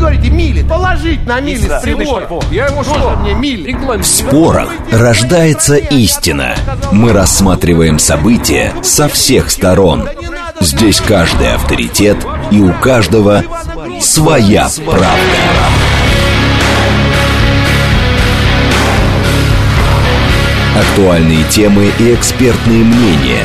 говорите мили. Положить на мили с прибора. Я ему Тоже мне мили. В спорах рождается истина. Мы рассматриваем события со всех сторон. Здесь каждый авторитет, и у каждого своя правда. Актуальные темы и экспертные мнения,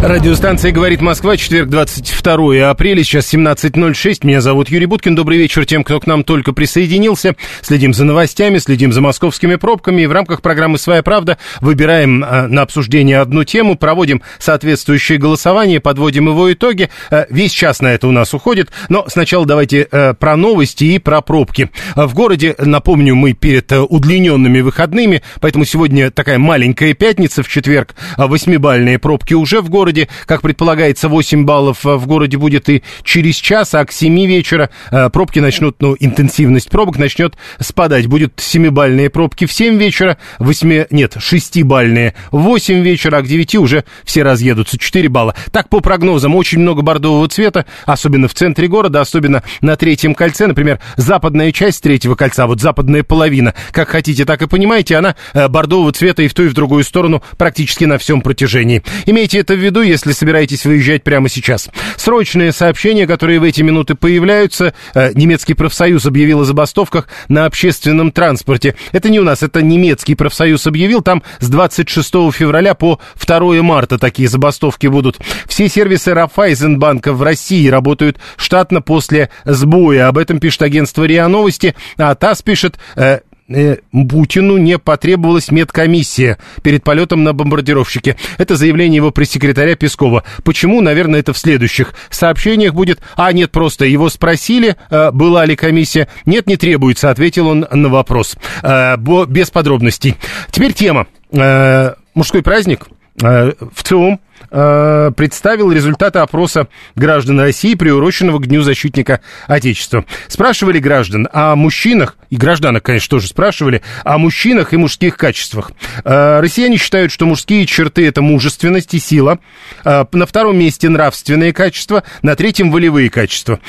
Радиостанция «Говорит Москва», четверг, 22 апреля, сейчас 17.06. Меня зовут Юрий Буткин. Добрый вечер тем, кто к нам только присоединился. Следим за новостями, следим за московскими пробками. И в рамках программы «Своя правда» выбираем э, на обсуждение одну тему, проводим соответствующее голосование, подводим его итоги. Э, весь час на это у нас уходит. Но сначала давайте э, про новости и про пробки. В городе, напомню, мы перед удлиненными выходными, поэтому сегодня такая маленькая пятница, в четверг восьмибальные пробки уже в городе городе. Как предполагается, 8 баллов э, в городе будет и через час, а к 7 вечера э, пробки начнут, ну, интенсивность пробок начнет спадать. Будет 7-бальные пробки в 7 вечера, 8, нет, 6-бальные в 8 вечера, а к 9 уже все разъедутся, 4 балла. Так, по прогнозам, очень много бордового цвета, особенно в центре города, особенно на третьем кольце, например, западная часть третьего кольца, вот западная половина, как хотите, так и понимаете, она э, бордового цвета и в ту, и в другую сторону практически на всем протяжении. Имейте это в виду, если собираетесь выезжать прямо сейчас. Срочные сообщения, которые в эти минуты появляются. Э, немецкий профсоюз объявил о забастовках на общественном транспорте. Это не у нас, это немецкий профсоюз объявил. Там с 26 февраля по 2 марта такие забастовки будут. Все сервисы Рафайзенбанка в России работают штатно после сбоя. Об этом пишет агентство РИА Новости. А ТАСС пишет, э, Путину не потребовалась медкомиссия перед полетом на бомбардировщике. Это заявление его пресс-секретаря Пескова. Почему? Наверное, это в следующих сообщениях будет. А, нет, просто его спросили, э, была ли комиссия. Нет, не требуется, ответил он на вопрос. Э, без подробностей. Теперь тема. Э, мужской праздник. Э, в ЦИОМ Э, представил результаты опроса граждан России, приуроченного к Дню защитника Отечества. Спрашивали граждан о мужчинах, и гражданок, конечно, тоже спрашивали, о мужчинах и мужских качествах. Э, россияне считают, что мужские черты – это мужественность и сила. Э, на втором месте нравственные качества, на третьем – волевые качества.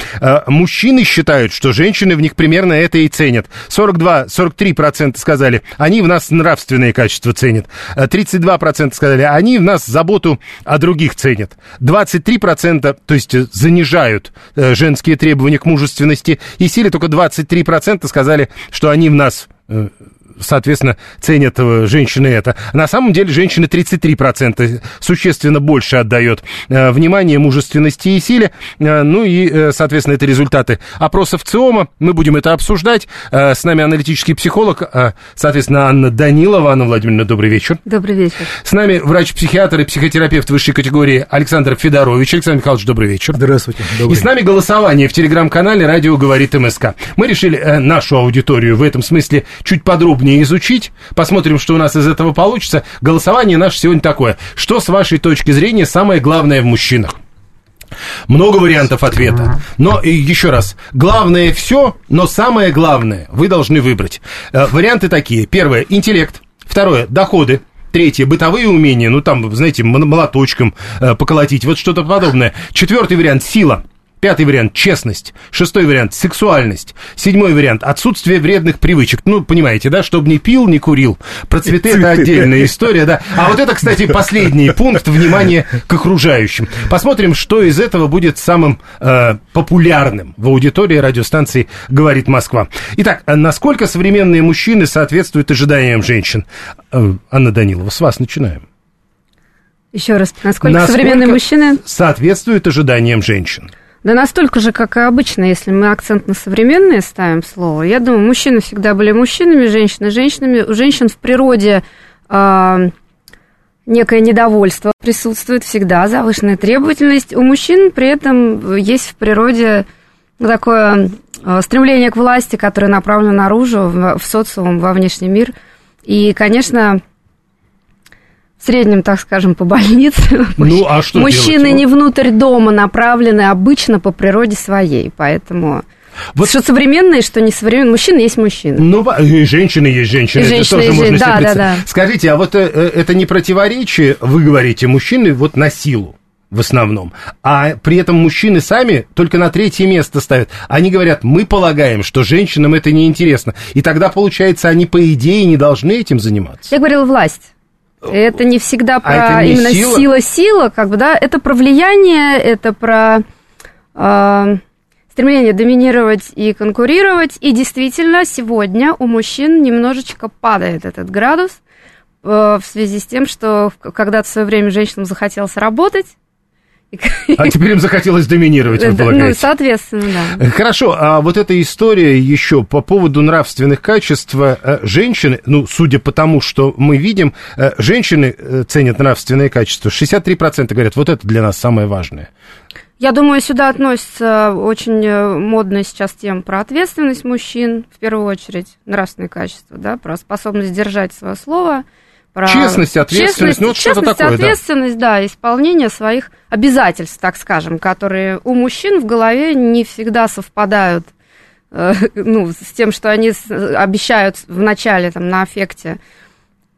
Мужчины считают, что женщины в них примерно это и ценят. 42-43% сказали, они в нас нравственные качества ценят. 32% сказали, они в нас заботу а других ценят. 23%, то есть э, занижают э, женские требования к мужественности и силе, только 23% сказали, что они в нас э, соответственно, ценят э, женщины это. На самом деле женщины 33% существенно больше отдает э, внимание мужественности и силе. Э, ну и, соответственно, это результаты опросов ЦИОМа. Мы будем это обсуждать. С нами аналитический психолог, соответственно, Анна Данилова. Анна Владимировна, добрый вечер. Добрый вечер. С нами врач-психиатр и психотерапевт высшей категории Александр Федорович. Александр Михайлович, добрый вечер. Здравствуйте. Добрый. И с нами голосование в телеграм-канале «Радио говорит МСК». Мы решили нашу аудиторию в этом смысле чуть подробнее подробнее изучить. Посмотрим, что у нас из этого получится. Голосование наше сегодня такое. Что, с вашей точки зрения, самое главное в мужчинах? Много вариантов ответа. Но и еще раз, главное все, но самое главное вы должны выбрать. Э, варианты такие. Первое – интеллект. Второе – доходы. Третье, бытовые умения, ну там, знаете, молоточком э, поколотить, вот что-то подобное. Четвертый вариант, сила. Пятый вариант – честность. Шестой вариант – сексуальность. Седьмой вариант – отсутствие вредных привычек. Ну, понимаете, да, чтобы не пил, не курил. Про цветы – это отдельная история, да. А вот это, кстати, последний пункт – внимание к окружающим. Посмотрим, что из этого будет самым э, популярным в аудитории радиостанции «Говорит Москва». Итак, а насколько современные мужчины соответствуют ожиданиям женщин? Э, Анна Данилова, с вас начинаем. Еще раз, насколько, насколько современные мужчины соответствуют ожиданиям женщин? Да настолько же, как и обычно, если мы акцент на современное ставим слово. Я думаю, мужчины всегда были мужчинами, женщины женщинами. У женщин в природе э, некое недовольство присутствует всегда, завышенная требовательность. У мужчин при этом есть в природе такое э, стремление к власти, которое направлено наружу, в, в социум, во внешний мир. И, конечно, в среднем, так скажем, по больнице. Ну, а что Мужчины делать? не внутрь дома направлены обычно по природе своей, поэтому... Вот что современные, что не современные. Мужчина есть мужчина. Ну, и женщины есть женщины. И это женщины тоже можно жен- да, да, да. Скажите, а вот э, э, это не противоречие, вы говорите, мужчины вот на силу в основном, а при этом мужчины сами только на третье место ставят. Они говорят, мы полагаем, что женщинам это неинтересно. И тогда, получается, они, по идее, не должны этим заниматься. Я говорила власть. Это не всегда А про это не именно сила? сила-сила, как бы, да, это про влияние, это про э, стремление доминировать и конкурировать. И действительно, сегодня у мужчин немножечко падает этот градус э, в связи с тем, что когда-то в свое время женщинам захотелось работать. А теперь им захотелось доминировать, вы Ну, полагаете? соответственно, да. Э, Хорошо, а вот эта история еще по поводу нравственных качеств э, женщины, ну, судя по тому, что мы видим, э, женщины ценят нравственные качества. 63% говорят, вот это для нас самое важное. Я думаю, сюда относится очень модная сейчас тема про ответственность мужчин, в первую очередь, нравственные качества, да, про способность держать свое слово, про Честность, ответственность, ну, вот что-то честность, такое, да. ответственность, да. исполнение своих обязательств, так скажем, которые у мужчин в голове не всегда совпадают э, ну, с тем, что они обещают в начале, там, на аффекте,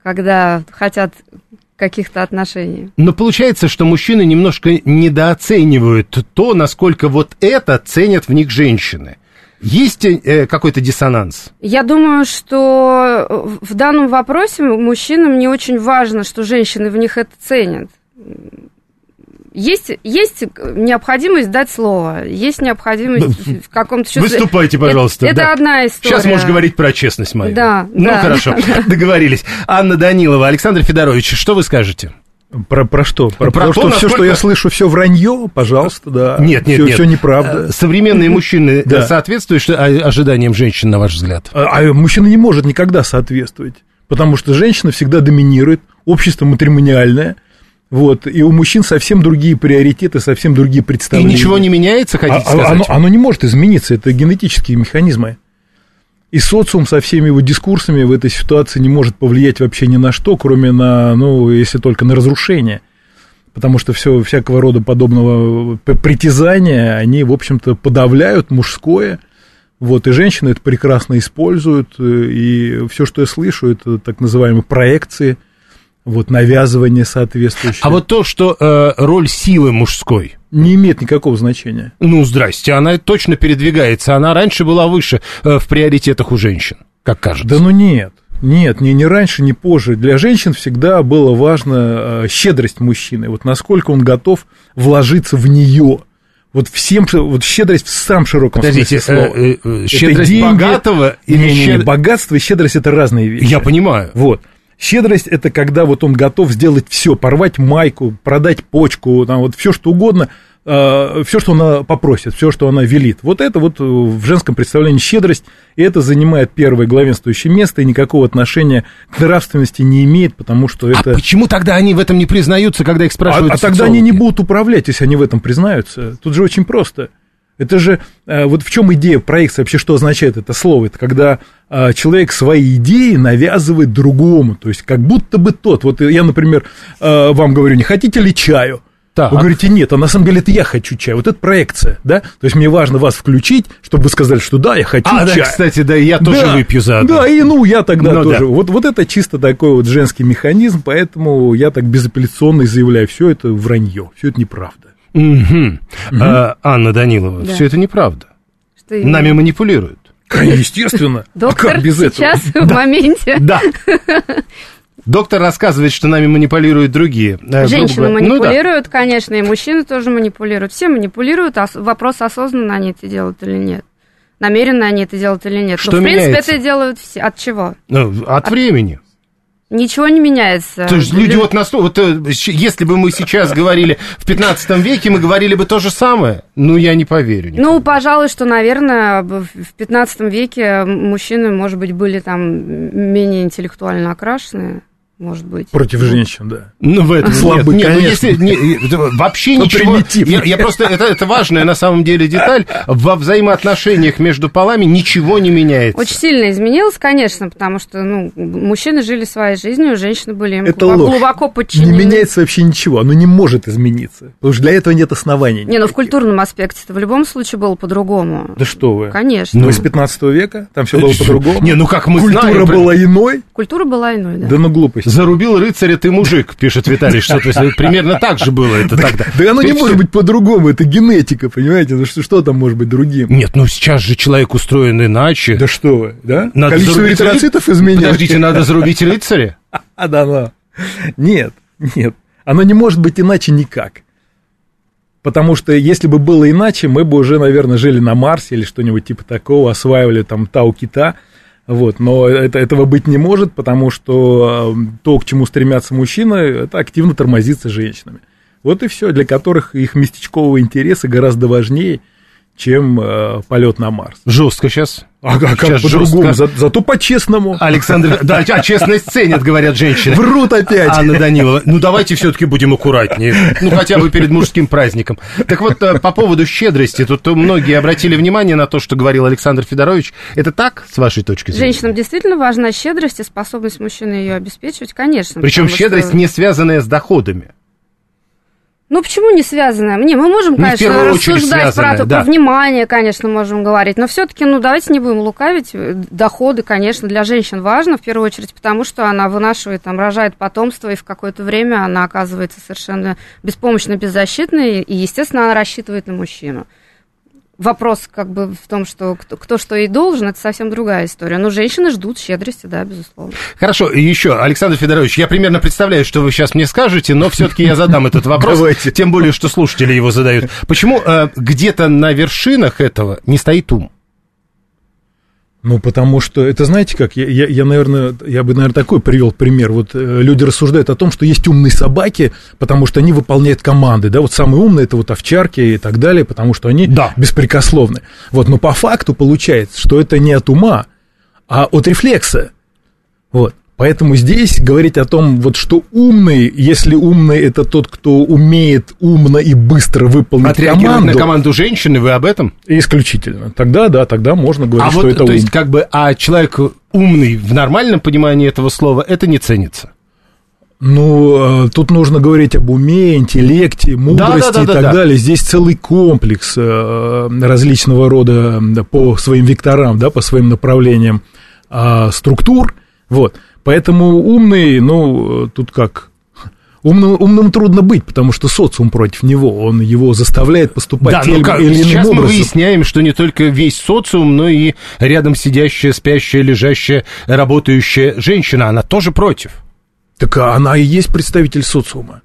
когда хотят каких-то отношений. Но получается, что мужчины немножко недооценивают то, насколько вот это ценят в них женщины. Есть э, какой-то диссонанс? Я думаю, что в данном вопросе мужчинам не очень важно, что женщины в них это ценят. Есть, есть необходимость дать слово, есть необходимость в каком-то чувстве. Выступайте, пожалуйста. Это, да. это одна история. Сейчас можешь говорить про честность мою. Да, Ну, да. хорошо, договорились. Анна Данилова, Александр Федорович, что вы скажете? Про, про что? Про, Про то, то, что все, насколько- что я слышу, все вранье, пожалуйста, да. Нет, нет, все, нет. Все неправда. Э, Современные мужчины э, Да. соответствуют а- ожиданиям женщин, на ваш взгляд? А, а мужчина не может никогда соответствовать, потому что женщина всегда доминирует, общество матримониальное, вот, и у мужчин совсем другие приоритеты, совсем другие И представления. ничего не меняется, А- хотите а- сказать? оно, оно не может измениться, это генетические механизмы. И социум со всеми его дискурсами в этой ситуации не может повлиять вообще ни на что, кроме на, ну, если только на разрушение. Потому что все, всякого рода подобного п- притязания, они, в общем-то, подавляют мужское. Вот, и женщины это прекрасно используют. э, И все, что я слышу, это так называемые проекции, вот, навязывание соответствующее. А вот то, что э, роль силы мужской, Не имеет никакого значения. ну, здрасте, она точно передвигается, она раньше была выше э, в приоритетах у женщин, как кажется. Да ну нет. Нет, ни, ни раньше, ни позже. Для женщин всегда было важно э, щедрость мужчины. Вот насколько он готов вложиться в нее. Вот всем, вот щедрость в самом широком Подождите, смысле слова. э, э, э, Это щедрость деньги- богатого или Не, не, не, щед- богатство и щедрость это разные вещи. Я понимаю. Вот. Щедрость это когда вот он готов сделать все, порвать майку, продать почку, там вот все что угодно, все, что она попросит, все, что она велит. Вот это вот э, в женском представлении щедрость, и это занимает первое главенствующее место и никакого отношения к нравственности не имеет, потому что А это... почему тогда они в этом не признаются, когда их А, спрашивают а тогда они не будут управлять, если они в этом признаются. Тут же очень просто. Это же, э, вот в чем идея проекции, вообще что означает это слово? Это когда э, человек свои идеи навязывает другому, то есть как будто бы тот. Вот я, например, э, вам говорю, не хотите ли чаю? Так. Вы говорите, нет, а на самом деле это я хочу чай. Вот это проекция, да? То есть мне важно вас включить, чтобы вы сказали, что да, я хочу А, да, чай. кстати, да, я тоже Да, выпью заодно. Да, и ну я тогда Ну, тоже. да. Вот, вот это чисто такой вот женский механизм, поэтому я так безапелляционно заявляю, все это вранье, все это неправда. Мгм. А, Анна Данилова, Да. все это неправда. Что именно? Нами манипулируют. Естественно. А Доктор как без этого? сейчас в моменте. Да. Доктор рассказывает, что нами манипулируют другие. Э, грубо Женщины говоря. Ну да. манипулируют, конечно, и мужчины тоже манипулируют. Все манипулируют, а вопрос, осознанно они это делают или нет. Намеренно они это делают или нет. Что Но, в принципе, меняется? это делают все. От чего? Ну, От времени. Ничего не меняется. То есть люди Лю- вот настолько... Вот, э, если бы мы сейчас говорили в 15 веке, мы говорили бы то же самое. Ну, я не поверю. никому. Ну, пожалуй, что, наверное, в 15 веке мужчины, может быть, были там менее интеллектуально окрашенные. Может быть. Против женщин, да. Ну, в этом Слабый, нет. Нет, ну, конечно. если, не, это вообще Ну, ничего... Я, я просто... Это, это важная на самом деле деталь. Во взаимоотношениях между полами ничего не меняется. Очень сильно изменилось, конечно, потому что ну, мужчины жили своей жизнью, женщины были им Это глубоко, глубоко Не подчинены. меняется вообще ничего, оно не может измениться. Потому что для этого нет оснований. Не, ну в никаких. культурном аспекте это в любом случае было по-другому. Да что вы. Конечно. Ну, из 15 века там все было по-другому. Не, ну как мы Культура знаем... была иной, Культура была иной, да. да ну глупость. Зарубил рыцаря ты мужик, пишет Виталий, что-то примерно так же было это тогда. Да оно не может быть по-другому, это генетика, понимаете? Ну что, там может быть другим? Нет, ну сейчас же человек устроен иначе. Да что вы, да? Количество эритроцитов изменилось. Подождите, надо зарубить рыцаря? А, да, да. Нет, нет. Оно не может быть иначе никак. Потому что если бы было иначе, мы бы уже, наверное, жили на Марсе или что-нибудь типа такого, осваивали там Тау-Кита. Вот, но это, этого быть не может, потому что э, то, к чему стремятся мужчины, это активно тормозится женщинами. Вот и все, для которых их местечковые интересы гораздо важнее, чем э, полет на Марс. Жестко сейчас. А, как- как по-другому? жестко. За- зато по-честному. Александр, да, а честность ценят, говорят женщины. Врут опять. Анна Данилова, ну давайте все-таки будем аккуратнее, ну хотя бы перед мужским праздником. Так вот, э, по поводу щедрости, тут многие обратили внимание на то, что говорил Александр Федорович. Это так, с вашей точки зрения? Женщинам действительно важна щедрость и способность мужчины ее обеспечивать, конечно. Причем щедрость что- не связанная с доходами. Ну, почему не связанная? Не, мы можем, в конечно, рассуждать про, да. про внимание, конечно, можем говорить, но все-таки, ну, давайте не будем лукавить. Э, Доходы, конечно, для женщин важно, в первую очередь, потому что она вынашивает, там, рожает потомство, и в какое-то время она оказывается совершенно беспомощно беззащитной, и, естественно, она рассчитывает на мужчину. Вопрос как бы в том, что кто, кто что ей должен, это совсем другая история. Но женщины ждут щедрости, да, безусловно. Хорошо, и еще, Александр Федорович, я примерно представляю, что вы сейчас мне скажете, но все-таки я задам этот вопрос, Давайте. тем более, что слушатели его задают. Почему э, где-то на вершинах этого не стоит ум? Ну, потому что, это знаете как, я, я, я, наверное, я бы, наверное, такой привел пример. Вот э, люди рассуждают о том, что есть умные собаки, потому что они выполняют команды, да, вот самые умные это вот овчарки и так далее, потому что они Да. беспрекословны. Вот, но по факту получается, что это не от ума, а от рефлекса. Вот. Поэтому здесь говорить о том, вот что умный, если умный это тот, кто умеет умно и быстро выполнить команду, на команду женщины, вы об этом? исключительно. Тогда, да, тогда можно говорить, а что вот, это то ум. есть, как бы, а человек умный в нормальном понимании этого слова, это не ценится. Ну, э, тут нужно говорить об уме, интеллекте, мудрости да, и да, так да. далее. Здесь целый комплекс э, различного рода да, по своим векторам, да, по своим направлениям а, структур. Вот. Поэтому умный, ну, тут как... Умным, умным трудно быть, потому что социум против него, он его заставляет поступать Да, тем ну как, или иным сейчас мы выясняем, что не только весь социум, но и рядом сидящая, спящая, лежащая, работающая женщина, она тоже против. Так она и есть представитель социума.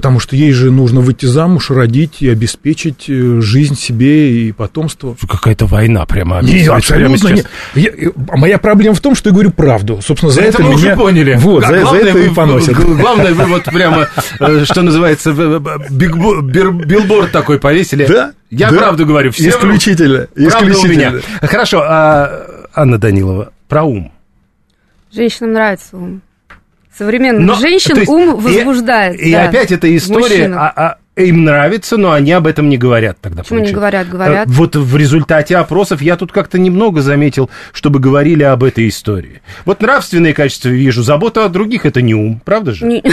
Потому что ей же нужно выйти замуж, родить и обеспечить э, жизнь себе и потомство. Какая-то война прямо. Не, абсолютно сейчас. не. Я- э, моя проблема в том, что я говорю правду. Собственно, за это, это мы меня... уже поняли. Вот, А за, за главное, это и вы- поносят. г- Главное, вы вот прямо, э, что называется, билборд такой повесили. Да? Я да. правду говорю. Все. Исключительно. Правда у исключительно. меня. Хорошо, а, Анна Данилова, про ум. Женщинам нравится ум. Современных Но, женщин есть, ум и- возбуждает. И, да, опять эта история, мужчинах. а- а им нравится, но они об этом не говорят тогда. Почему не получается. говорят? Говорят. Э, Вот в результате опросов я тут как-то немного заметил, чтобы говорили об этой истории. Вот нравственные качества вижу, забота о других это не ум, правда же? Не-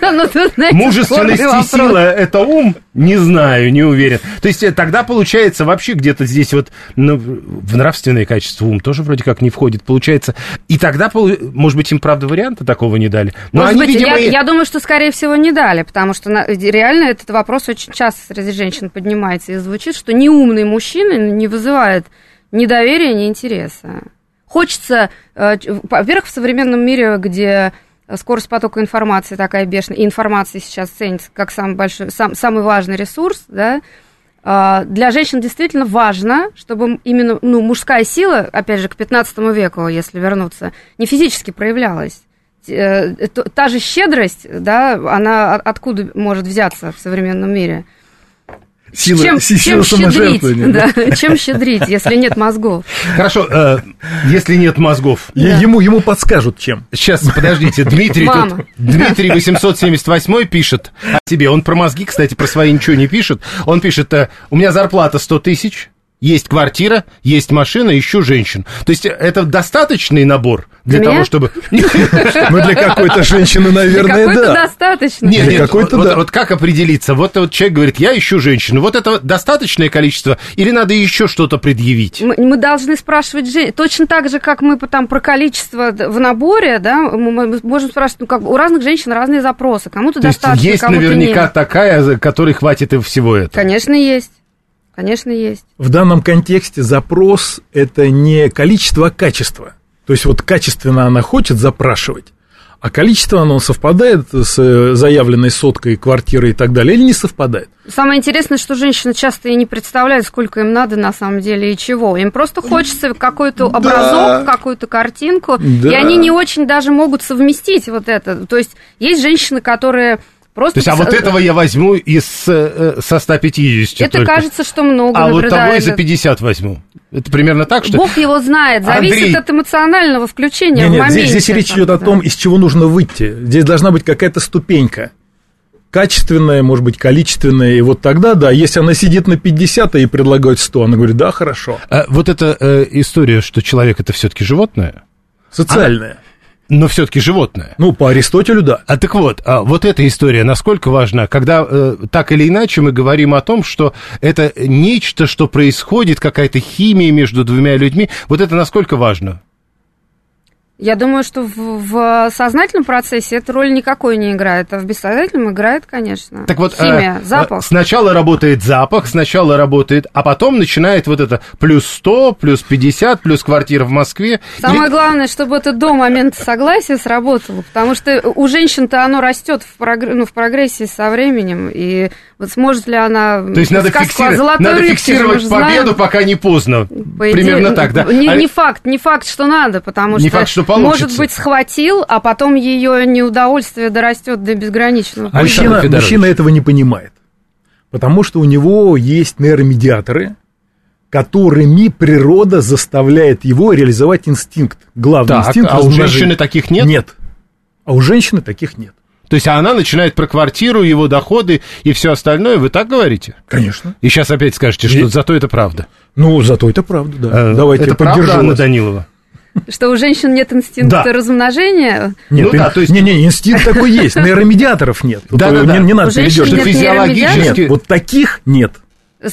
Ну, Мужественность и сила это ум? Не знаю, не уверен. То есть э, тогда получается вообще где-то здесь вот ну, в нравственные качества ум тоже вроде как не входит. Получается, и тогда, может быть, им правда варианта такого не дали. Но Может они, быть, видимо, я, и- я думаю, что, скорее всего, не дали, потому что реально этот вопрос очень часто среди женщин поднимается и звучит, что неумный мужчина не вызывает ни доверия, ни интереса. Хочется, э, во-первых, в современном мире, где скорость потока информации такая бешеная, и информация сейчас ценится как самый большой, сам, самый важный ресурс, да, а, для женщин действительно важно, чтобы именно ну, мужская сила, опять же, к 15 веку, если вернуться, не физически проявлялась. Э, то- Та же щедрость, да, она от- откуда может взяться в современном мире? Сила, чем, си- чем сила щедрить? Да, чем щедрить, если нет мозгов? Хорошо, э, если нет мозгов. Е- Ему, ему подскажут, чем. Сейчас, подождите, Дмитрий Мама. тут, Дмитрий 878 пишет о себе. Он про мозги, кстати, про свои ничего не пишет. Он пишет, э, у меня зарплата 100 тысяч, есть квартира, есть машина, ищу женщин. То есть это достаточный набор для Для того, чтобы... Ну, для какой-то женщины, наверное, Какой-то да. достаточно. Нет, нет, какой-то вот, да. вот как определиться? Вот, вот человек говорит, я ищу женщину. Вот это достаточное количество или надо еще что-то предъявить? Мы, должны спрашивать же- точно так же, как мы там про количество в наборе, да, мы, можем спрашивать, ну как у разных женщин разные запросы, кому-то То есть достаточно, есть кому-то наверняка нет. такая, которой хватит и всего этого. Конечно, есть. Конечно, есть. В данном контексте запрос – это не количество, а качество. То есть вот качественно она хочет запрашивать, а количество оно совпадает с э, заявленной соткой квартиры и так далее, или не совпадает? Самое интересное, что женщины часто и не представляют, сколько им надо на самом деле и чего. Им просто хочется какой-то образок, какую-то картинку, Да. и они не очень даже могут совместить вот это. То есть есть женщины, которые просто... То есть, а вот этого я возьму из э, со 150 Это только. кажется, что много. А вот того и за 50 возьму. Это примерно так, что... Бог его знает, зависит Андрей. от эмоционального включения Нет, в нет, моменте. здесь, здесь речь идет о Да. том, из чего нужно выйти. Здесь должна быть какая-то ступенька. Качественная, может быть, количественная. И вот тогда, да, если она сидит на 50 и предлагает 100, она говорит, да, хорошо. А, вот эта э, история, что человек это все-таки животное, Социальная. Но все-таки животное. Ну, по Аристотелю, да. А так вот, а вот эта история насколько важна, когда э, так или иначе мы говорим о том, что это нечто, что происходит, какая-то химия между двумя людьми, вот это насколько важно? Я думаю, что в, в сознательном процессе эта роль никакой не играет, а в бессознательном играет, конечно. Так вот, Химия, э, запах. Сначала работает запах, сначала работает, а потом начинает вот это плюс 100, плюс 50, плюс квартира в Москве. Самое Или- главное, чтобы это до момента согласия сработало, потому что у женщин-то оно растет в, прогр- ну, в прогрессии со временем, и вот сможет ли она... То есть надо, фиксировать, золотой надо рыбке фиксировать победу, знаем. пока не поздно. По идее, Примерно так, да. Не, А- не факт, не факт, что надо, потому Не что, факт, что получится. может быть, схватил, а потом ее неудовольствие дорастет до безграничного. Мужчина, мужчина этого не понимает. Потому что у него есть нейромедиаторы, которыми природа заставляет его реализовать инстинкт. Главный Так, инстинкт а у женщины таких нет? Нет. А у женщины таких нет. То есть она начинает про квартиру, его доходы и все остальное, вы так говорите? Конечно. И сейчас опять скажете, что И- зато это правда. Ну, зато это правда, да. Э, Давайте это я правда, поддержу Анна вас. Данилова? Что у женщин нет инстинкта Да. размножения, Нет, Ну да, то есть- не, не, инстинкт такой есть, нейромедиаторов нет. Да, да, да. Не, не надо нет Физиологически-? Нет, вот таких нет.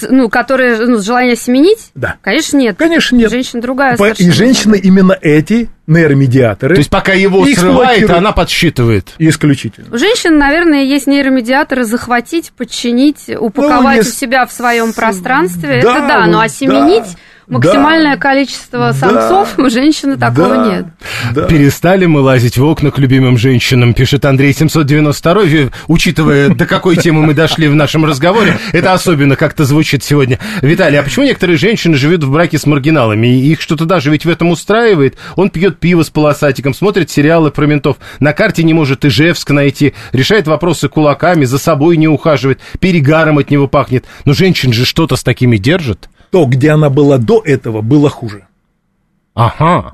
ну, которые, ну, с желанием семенить? Да. Конечно, нет. Конечно, нет. Женщина другая По- И женщины именно эти нейромедиаторы То есть пока его срывает, она подсчитывает. исключительно. У женщин, наверное, есть нейромедиаторы захватить, подчинить, упаковать есть- у себя в своем пространстве. Да, Это да, но да, осеменить максимальное да, количество да, самцов у женщины такого Да, нет. да. Перестали мы лазить в окна к любимым женщинам, пишет Андрей 792, Ви- учитывая, до какой темы мы дошли в нашем разговоре. Это особенно как-то звучит сегодня. Виталий, а почему некоторые женщины живут в браке с маргиналами? И их что-то даже ведь в этом устраивает. Он пьет пиво с полосатиком, смотрит сериалы про ментов, на карте не может Ижевск найти, решает вопросы кулаками, за собой не ухаживает, перегаром от него пахнет. Но женщин же что-то с такими держит. То, где она была до этого, было хуже. Ага.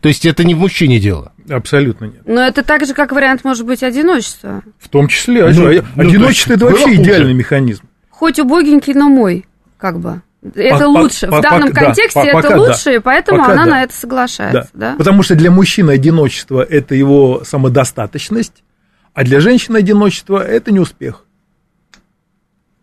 То есть это не в мужчине дело. Абсолютно нет. Но это так же, как вариант, может быть, одиночества. В том числе, Ну, ну, одиночество это то есть вообще хуже. идеальный механизм. Хоть убогенький, но мой, как бы. Это По- лучше. по- в данном да, контексте по- это пока да. лучше, и поэтому Пока она да. на это соглашается. Да. Потому что для мужчины одиночество это его самодостаточность, а для женщины одиночество это не успех.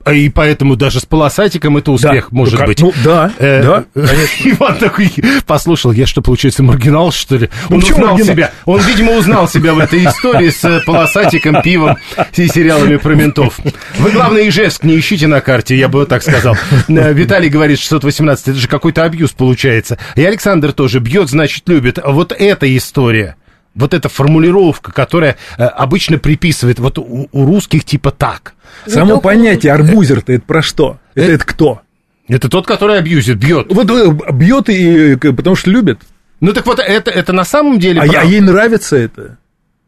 А И поэтому даже с полосатиком это успех Да. может Ну, быть. Ну, да, Э, да, конечно. Иван такой, послушал, я что, получается, маргинал, что ли? Ну, Он почему узнал маргинал? себя, он, видимо, узнал себя в этой истории с э, полосатиком, пивом и сериалами про ментов. Вы, главное, Ижевск не ищите на карте, я бы так сказал. Э, Виталий говорит, 618, это же какой-то абьюз получается. И Александр тоже бьет, значит, любит. Вот эта история, вот эта формулировка, которая э, обычно приписывает, вот у, у русских типа так. Само только- понятие арбузер-то это про что? Это, Э, это кто? Это тот, который абьюзит, бьет. Вот э, бьет и потому что любит. Ну так вот, это, это на самом деле А, а ей нравится это.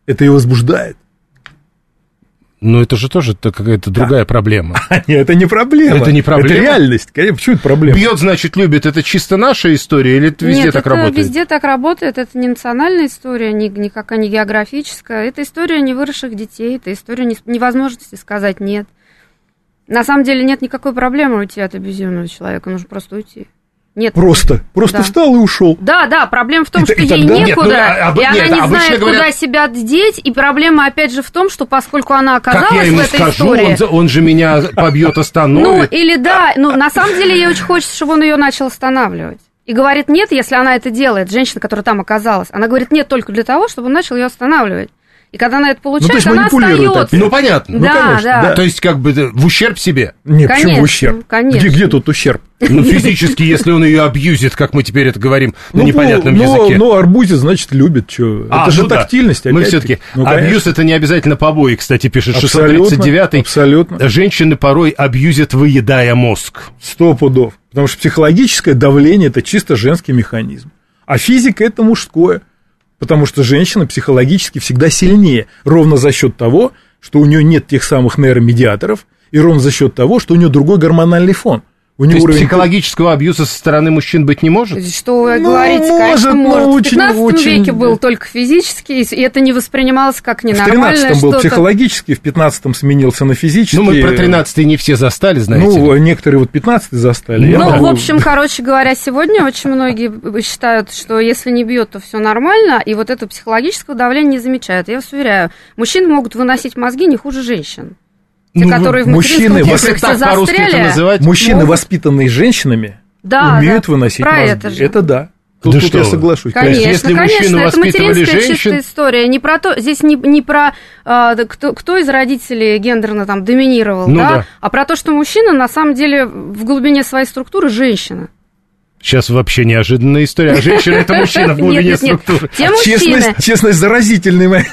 Это ее возбуждает. Ну, это же тоже какая-то другая проблема. Нет, это не проблема. Это не проблема? Это реальность. Конечно, Почему это проблема? Бьет, значит, любит. Это чисто наша история или это везде Нет, так это работает? везде так работает. Это не национальная история, ни, никакая не географическая. Это история невыросших детей, это история не- невозможности сказать «нет». На самом деле нет никакой проблемы уйти от абьюзивного человека, нужно просто уйти. Нет. Просто, просто Да. встал и ушел. Да, да, проблема в том, И что и ей тогда- Нет, некуда, ну, а- об- и она нет, не обычно знает, говорят- куда себя деть, и проблема, опять же, в том, что поскольку она Как оказалась я ему в этой скажу, истории... он, он же меня побьет, Ну, остановит. или да, ну, на самом деле ей очень хочется, чтобы он ее начал останавливать. И говорит нет, если она это делает, женщина, которая там оказалась. Она говорит нет только для того, чтобы он начал ее останавливать. И когда она это получает, есть она манипулирует остается. опять. Ну, понятно. да, конечно, да. да. То есть, как бы в ущерб себе. Не, почему Конечно, ущерб? конечно. Где, где тут ущерб? Ну, физически, если он ее абьюзит, как мы теперь это говорим на непонятном ну, языке. Ну, арбузит, значит, любит. Что? А, это же ну да. тактильность. Мы опять-таки. все-таки. Ну, абьюз это не обязательно побои, кстати, пишет Абсолютно, 639-й. абсолютно. Женщины порой абьюзят, выедая мозг. Сто пудов. Потому что психологическое давление – это чисто женский механизм. А физика – это мужское. Потому что женщина психологически всегда сильнее. Ровно за счет того, что у нее нет тех самых нейромедиаторов, и ровно за счет того, что у нее другой гормональный фон. У То нее есть уровень... психологического абьюза со стороны мужчин быть не может? Что вы Ну, говорите, конечно, может, но может. В очень- 15 очень- веке был только физический, и это не воспринималось как В ненормальное 13-м был что-то. психологический, в 15-м сменился на физический. Ну, мы про 13 не все застали, знаете Ну, ли. некоторые вот 15-й застали. Ну, могу- в общем, короче говоря, сегодня очень многие считают, что если не бьет, то все нормально, и вот этого психологического давления не замечают. Я вас уверяю, мужчины могут выносить мозги не хуже женщин. Те, Ну, которые в мужчины, материнском Если так по-русски это застряли, называть. Мужчины, могут- воспитанные женщинами, да, умеют да, выносить про мозги. это же. да. Тут, Да тут что я соглашусь. Конечно, если конечно, мужчины это материнская женщин- чистая история. Не про то, здесь не, не про а, кто, кто из родителей гендерно там доминировал, Ну да, да. а про то, что мужчина на самом деле в глубине своей структуры женщина. Сейчас вообще неожиданная история. А женщина это мужчина в глубине Нет, нет, нет. структуры. Те мужчины, Честность, честность заразительный момент.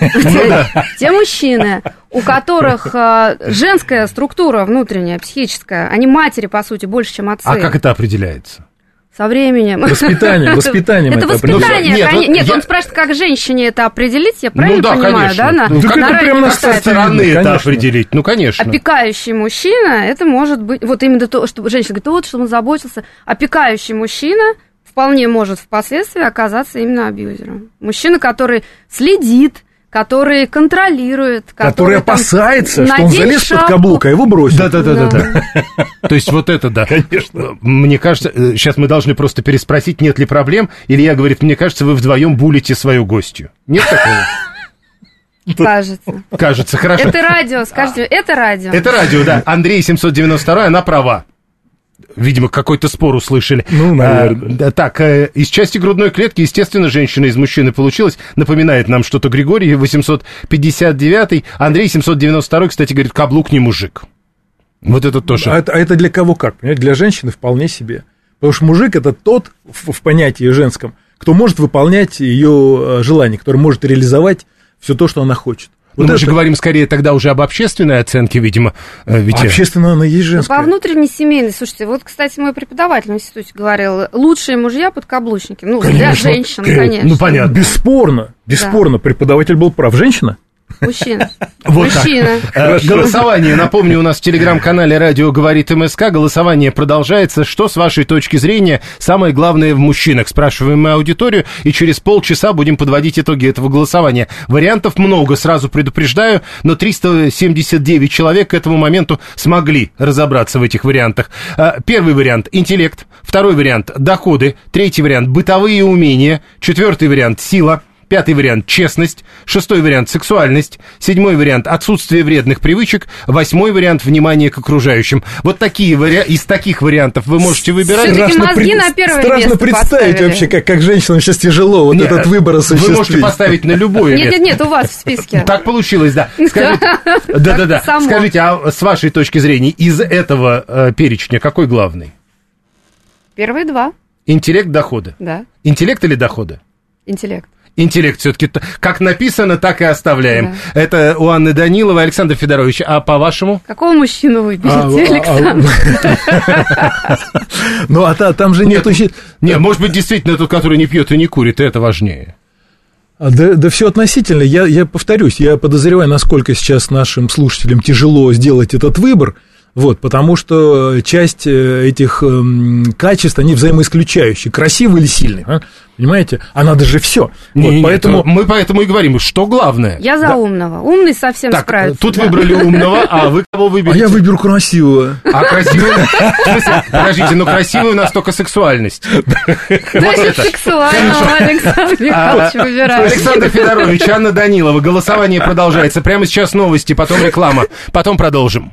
те мужчины, у которых а, женская структура внутренняя, психическая, они матери, по сути, больше, чем отцы. А как это определяется? Со временем. Воспитанием, воспитанием Это это воспитание, определяется. Нет, Нет, я- он спрашивает, как женщине это определить, я правильно ну да, понимаю, конечно. да? На, Ну, Так на это радио прям на какая-то. Со стороны это определить. Ну, конечно. Опекающий мужчина, это может быть, вот именно то, что женщина говорит, вот, что он заботился. Опекающий мужчина вполне может впоследствии оказаться именно абьюзером. Мужчина, который следит, который контролирует, Который там опасается, на что он залез под шапку- каблук, а его бросят. Да-да-да-да. То есть вот это да. Конечно. Мне кажется, сейчас мы должны просто переспросить, нет ли проблем. Илья говорит, мне кажется, вы вдвоем булите свою гостью. Нет такого? Кажется. Кажется, хорошо. Это радио, скажите, это радио. Это радио, да. Андрей 792, она права. Видимо, какой-то спор услышали. Ну, наверное. А, так, э, из части грудной клетки, естественно, женщина из мужчины получилась. Напоминает нам что-то Григорий 859, Андрей 792, кстати, говорит, каблук не мужик. Вот это тоже. А это, а это для кого как? Понимаете? Для женщины вполне себе. Потому что мужик это тот, в, в понятии женском, кто может выполнять ее э, желания, который может реализовать все то, что она хочет. Ну, Вот мы это- же говорим скорее тогда уже об общественной оценке, видимо, э, ведь... А общественно она есть женская. По внутренней семейной, слушайте, вот, кстати, мой преподаватель в институте говорил, лучшие мужья подкаблучники. Ну, для Конечно. женщин, Э, конечно. Ну, понятно. Бесспорно, бесспорно, преподаватель был прав. Женщина? Мужчина. Вот так. Мужчина. Э, Голосование, напомню, у нас в телеграм-канале «Радио говорит МСК». Голосование продолжается. Что, с вашей точки зрения, самое главное в мужчинах? Спрашиваем мы аудиторию, и через полчаса будем подводить итоги этого голосования. Вариантов много, сразу предупреждаю, но 379 человек к этому моменту смогли разобраться в этих вариантах. Э, Первый вариант – интеллект. Второй вариант – доходы. Третий вариант – бытовые умения. Четвертый вариант – сила. Пятый вариант – честность. Шестой вариант – сексуальность. Седьмой вариант – отсутствие вредных привычек. Восьмой вариант – внимание к окружающим. Вот такие вариа... из таких вариантов вы можете выбирать. Всё-таки мозги на первое страшно место представить поставили. вообще, как, как женщинам сейчас тяжело вот Нет, этот выбор Вы можете осуществить. поставить на любое Нет, место. нет, нет, у вас в списке. Так получилось, да. Скажите, да-да-да. Скажите, а с вашей точки зрения, из этого э, перечня какой главный? Первые два, Интеллект, доходы? да, Интеллект или доходы? интеллект. Интеллект все-таки как написано, так и оставляем. Это у Анны Даниловой, Александр Федорович. А по-вашему? Какого мужчину выберете, А, а, Александр? Ну, а та- там же нет... Не, может быть, действительно тот, который не пьет и не курит, и это важнее. А, Да, да все относительно. Я, я повторюсь, я подозреваю, насколько сейчас нашим слушателям тяжело сделать этот выбор. Вот, потому что часть э, этих эм, качеств, они взаимоисключающие. Красивый или сильный, а? понимаете? А надо же все. Не, вот, не, поэтому... это мы поэтому и говорим, что главное. Я за Да. умного. Умный совсем Так, справится. тут да. выбрали умного, а вы кого А выберете? я выберу красивого. А красивый... В смысле, Подождите, ну красивый у нас только сексуальность. Значит, сексуального Александр Михайлович А, выбирает. Александр Федорович, Анна Данилова. Голосование продолжается. Прямо сейчас новости, потом реклама. Потом продолжим.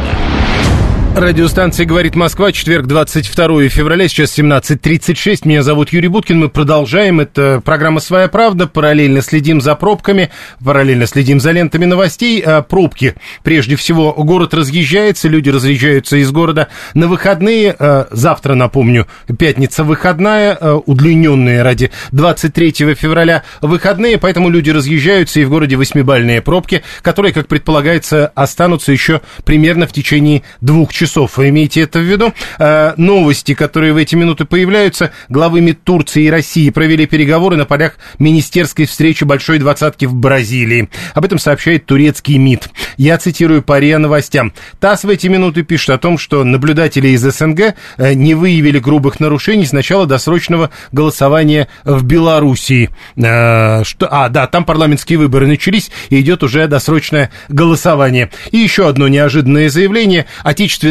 Радиостанция «Говорит Москва», четверг, 22 февраля, сейчас 17.36. Меня зовут Юрий Буткин, мы продолжаем. Это программа «Своя правда». Параллельно следим за пробками, параллельно следим за лентами новостей. А пробки, прежде всего, город разъезжается, люди разъезжаются из города на выходные. А Завтра, напомню, пятница выходная, а, удлиненные ради 23 февраля выходные, поэтому люди разъезжаются, и в городе восьмибальные пробки, которые, как предполагается, останутся еще примерно в течение двух часов. Вы имейте это в виду. Э, Новости, которые в эти минуты появляются. Главы МИД Турции и России провели переговоры на полях министерской встречи Большой Двадцатки в Бразилии. Об этом сообщает турецкий МИД. Я цитирую по РИА новостям. ТАСС в эти минуты пишет о том, что наблюдатели из СНГ э, не выявили грубых нарушений с начала досрочного голосования в Белоруссии. Что, а, да, там парламентские выборы начались, и идет уже досрочное голосование. И еще одно неожиданное заявление.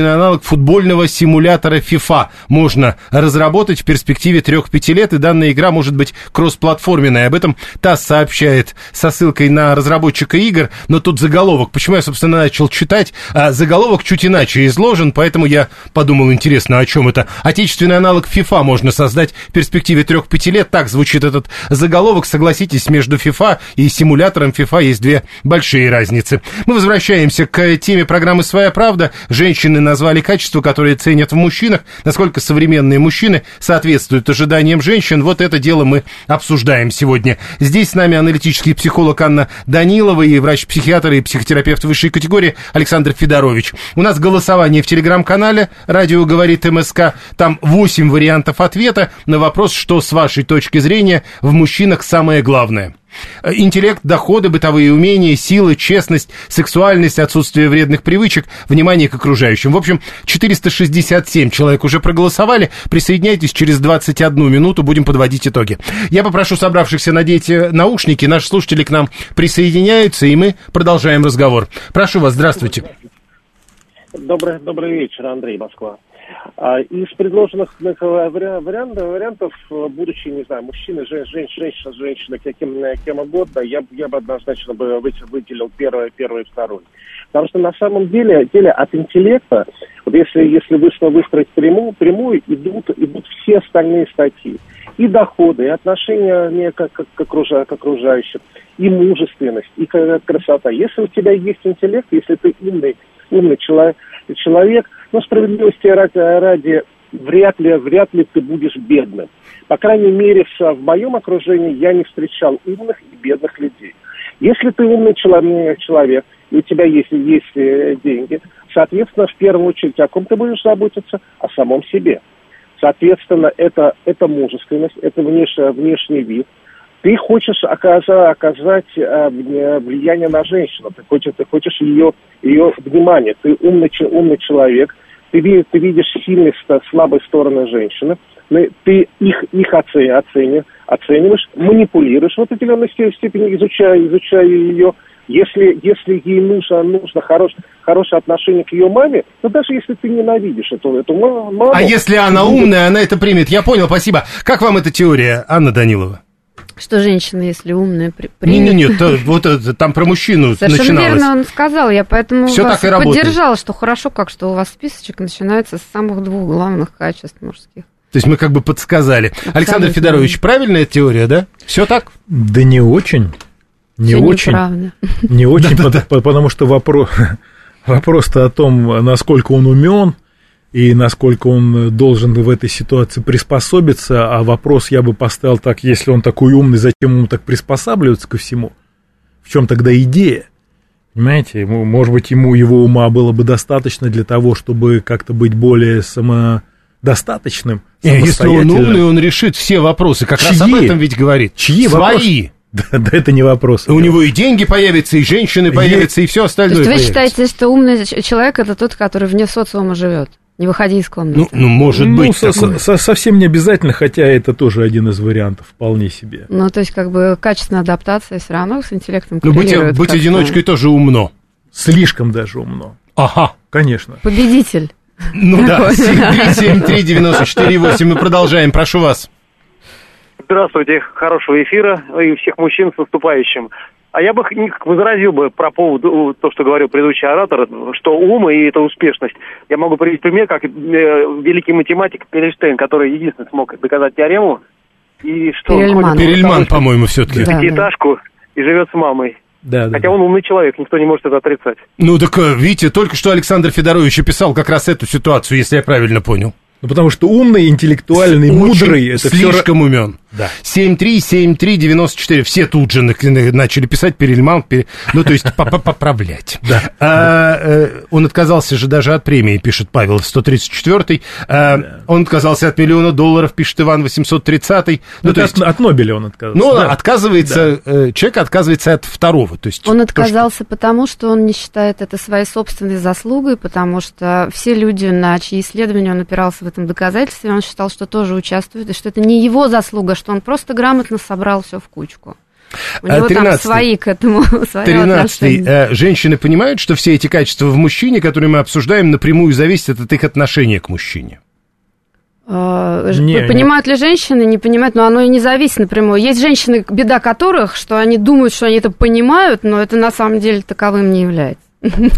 Отечественный аналог футбольного симулятора FIFA можно разработать в перспективе 3-5 лет, и данная игра может быть кроссплатформенной. Об этом ТАСС сообщает со ссылкой на разработчика игр, но тут заголовок. Почему я, собственно, начал читать? А, заголовок чуть иначе изложен, поэтому я подумал, интересно, о чем это. Отечественный аналог FIFA можно создать в перспективе 3-5 лет. Так звучит этот заголовок. Согласитесь, между FIFA и симулятором FIFA есть две большие разницы. Мы возвращаемся к теме программы «Своя правда». Женщины назвали качества, которые ценят в мужчинах. Насколько современные мужчины соответствуют ожиданиям женщин. Вот это дело мы обсуждаем сегодня. Здесь с нами аналитический психолог Анна Данилова и врач-психиатр и психотерапевт высшей категории Александр Федорович. У нас голосование в телеграм-канале «Радио говорит МСК». Там 8 вариантов ответа на вопрос, что с вашей точки зрения в мужчинах самое главное. Э, Интеллект, доходы, бытовые умения, сила, честность, сексуальность, отсутствие вредных привычек, внимание к окружающим. В общем, 467 человек уже проголосовали. Присоединяйтесь, через 21 минуту будем подводить итоги. Я попрошу собравшихся надеть э, наушники. Наши слушатели к нам присоединяются, и мы продолжаем разговор. Прошу вас, здравствуйте. Добрый, добрый вечер, Андрей, Москва. А, Из предложенных вариа- вариантов, вариантов, э, будучи, не знаю, мужчина, жен, жен- женщина, женщина, кем, кем угодно, я, я бы однозначно бы вы- выделил первое, первое и второе. Потому что на самом деле, деле от интеллекта, вот если, если выстроить прямую, прямую идут, идут все остальные статьи. И доходы, и отношения к, к, к окружа- к окружающим, и мужественность, и красота. Если у тебя есть интеллект, если ты умный, умный человек, человек но справедливости ради, ради вряд ли, вряд ли ты будешь бедным. По крайней мере, в, моем окружении я не встречал умных и бедных людей. Если ты умный человек, человек и у тебя есть, есть э, деньги, соответственно, в первую очередь о ком ты будешь заботиться? О самом себе. Соответственно, это, это мужественность, это внеш, внешний вид. Ты хочешь оказа, оказать э, влияние на женщину, ты хочешь, ты хочешь ее, ее внимание, ты умный, умный человек, ты, ты видишь сильные, слабые стороны женщины, ты их, их оце- оцени- оцениваешь, манипулируешь в определенной сте- степени, изучая, изучая ее. Если, если ей нужно, нужно хорош, хорошее отношение к ее маме, то даже если ты ненавидишь эту, эту ма- маму... А если она умная, она это примет. Я понял, спасибо. Как вам эта теория, Анна Данилова? Что женщина, если умная, при-. Не-не-не, то- вот это, там про мужчину Совершенно начиналось. верно он сказал, я поэтому Всё вас так и работает. поддержала, что хорошо как, что у вас списочек начинается с самых двух главных качеств мужских. То есть мы как бы подсказали. Александр Федорович, правильная теория, да? Все так? Да не очень. Не Всё очень. неправда. Не очень, пот- по- потому что вопрос, вопрос-то о том, насколько он умен и насколько он должен в этой ситуации приспособиться, а вопрос я бы поставил так, если он такой умный, зачем ему так приспосабливаться ко всему? В чем тогда идея? Понимаете, ему, может быть, ему его ума было бы достаточно для того, чтобы как-то быть более самодостаточным. Не, если он умный, он решит все вопросы. Как раз об Чьи? этом ведь говорит. Чьи Свои. Да, да это не вопрос. У него и деньги появятся, и женщины появятся, и все То остальное есть вы появится. считаете, что умный человек это тот, который вне социума живет, не выходя из комнаты? Ну, ну, может Ну, быть со- такое. со- совсем не обязательно, хотя это тоже один из вариантов, вполне себе. Ну, то есть, как бы, качественная адаптация все равно с интеллектом Ну, быть, быть одиночкой тоже умно. Слишком даже умно. Ага. Конечно. Победитель. Ну да, Такой. 7373948. Мы продолжаем, прошу вас. Здравствуйте, хорошего эфира и всех мужчин с наступающим. А я бы возразил бы про поводу то, что говорил предыдущий оратор, что ум и это успешность. Я могу привести пример, как э, великий математик Перельштейн, который единственный смог доказать теорему, и что Перельман. Перельман, по-моему, все-таки. Да. пятиэтажку и живет с мамой. Да, да, Хотя да. он умный человек, никто не может это отрицать. Ну так, э, видите, только что Александр Федорович описал как раз эту ситуацию, если я правильно понял. Ну, потому что умный, интеллектуальный, мудрый, Очень это все... слишком умен. Да. 7373948. Все тут же на- начали писать Перельман, пере- ну, то есть по- по- поправлять. Да. А, э, он отказался же даже от премии, пишет Павел, 134-й. А, Он отказался от миллиона долларов, пишет Иван, 830-й. Ну, Ну, то от, есть... от Нобеля он отказался. Ну, да. отказывается, э, человек отказывается от второго. То есть Он то, отказался потому, что он не считает это своей собственной заслугой, потому что все люди, на чьи исследования он опирался в этом доказательстве, он считал, что тоже участвует, и что это не его заслуга, что он просто грамотно собрал все в кучку. У А, него там 13-й. свои к этому свои 13 отношения. Женщины понимают, что все эти качества в мужчине, которые мы обсуждаем, напрямую зависят от их отношения к мужчине. Э, Не, понимают ли женщины, не понимают, но оно и не зависит напрямую. Есть женщины, беда которых, что они думают, что они это понимают, но это на самом деле таковым не является.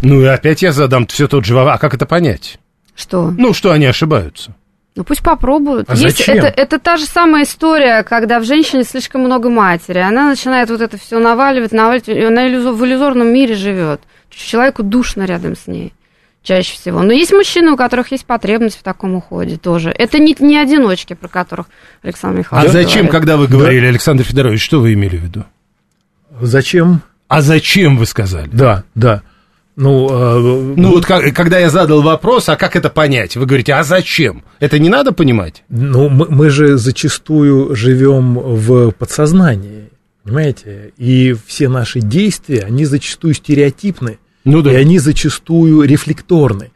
Ну и опять я задам все тот же вопрос. А как это понять? Что? Ну, что они ошибаются. Ну пусть попробуют. А Есть, зачем? это, это та же самая история, когда в женщине слишком много матери. Она начинает вот это все наваливать, наваливать, и она иллюзо- в иллюзорном мире живет. Человеку душно рядом с ней. Чаще всего. Но есть мужчины, у которых есть потребность в таком уходе тоже. Это не, не одиночки, про которых Александр А Михайлович зачем, говорит. когда вы говорили, Александр Федорович, что вы имели в виду? Зачем? А зачем вы сказали? Да, да. Ну, э, Ну вот как- когда я задал вопрос, а как это понять? Вы говорите, а зачем? Это не надо понимать? Ну, мы, мы же зачастую живем в подсознании, понимаете? И все наши действия, они зачастую стереотипны, Ну да. и они зачастую рефлекторны.